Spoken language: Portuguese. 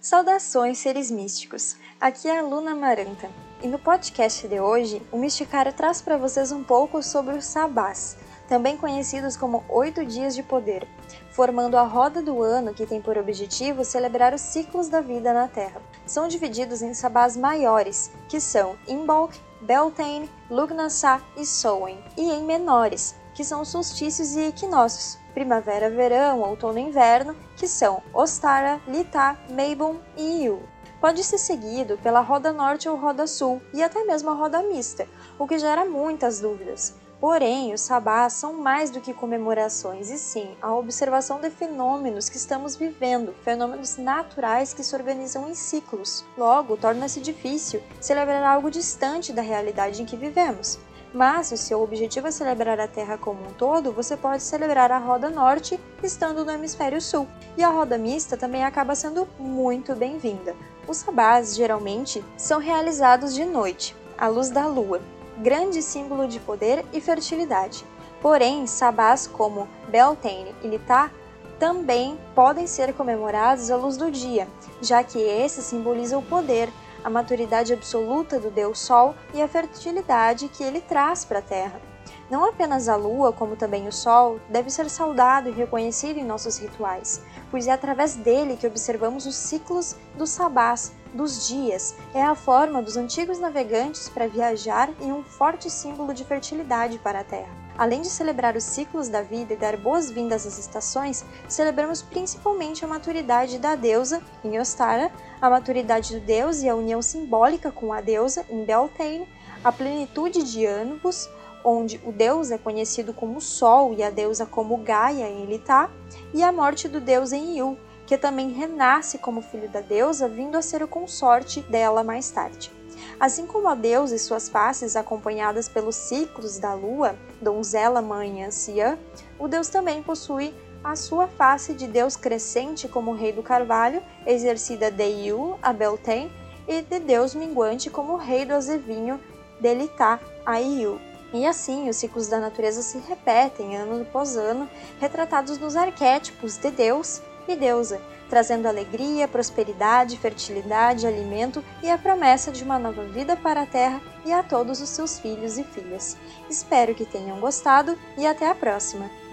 Saudações, seres místicos! Aqui é a Luna Maranta e no podcast de hoje o Misticário traz para vocês um pouco sobre os sabás, também conhecidos como oito dias de poder, formando a roda do ano que tem por objetivo celebrar os ciclos da vida na Terra. São divididos em sabás maiores, que são Imbolc, Beltane, Lugnasá e Soen, e em menores, que são solstícios e equinócios, primavera, verão, outono e inverno, que são Ostara, Litá, Meibum e Iu. Pode ser seguido pela roda norte ou roda sul e até mesmo a roda mista, o que gera muitas dúvidas. Porém, os sabás são mais do que comemorações, e sim a observação de fenômenos que estamos vivendo, fenômenos naturais que se organizam em ciclos. Logo, torna-se difícil celebrar algo distante da realidade em que vivemos. Mas, se o seu objetivo é celebrar a Terra como um todo, você pode celebrar a roda norte estando no hemisfério sul. E a roda mista também acaba sendo muito bem-vinda. Os sabás, geralmente, são realizados de noite, à luz da lua, grande símbolo de poder e fertilidade. Porém, sabás como Beltane e Litá também podem ser comemorados à luz do dia, já que esse simboliza o poder, a maturidade absoluta do Deus Sol e a fertilidade que ele traz para a Terra. Não apenas a Lua, como também o Sol, deve ser saudado e reconhecido em nossos rituais, pois é através dele que observamos os ciclos dos sabás, dos dias. É a forma dos antigos navegantes para viajar e um forte símbolo de fertilidade para a Terra. Além de celebrar os ciclos da vida e dar boas-vindas às estações, celebramos principalmente a maturidade da deusa, em Ostara, a maturidade do deus e a união simbólica com a deusa, em Beltane, a plenitude de Anubis, onde o deus é conhecido como Sol e a deusa como Gaia em Elitá, e a morte do deus em Iu, que também renasce como filho da deusa, vindo a ser o consorte dela mais tarde. Assim como a deusa e suas faces acompanhadas pelos ciclos da lua, donzela, mãe e anciã, o deus também possui a sua face de deus crescente como rei do carvalho, exercida de Iu, a Beltane, e de deus minguante como rei do azevinho, Delitá, a Iu. E assim, os ciclos da natureza se repetem ano após ano, retratados nos arquétipos de Deus e deusa, trazendo alegria, prosperidade, fertilidade, alimento e a promessa de uma nova vida para a Terra e a todos os seus filhos e filhas. Espero que tenham gostado e até a próxima!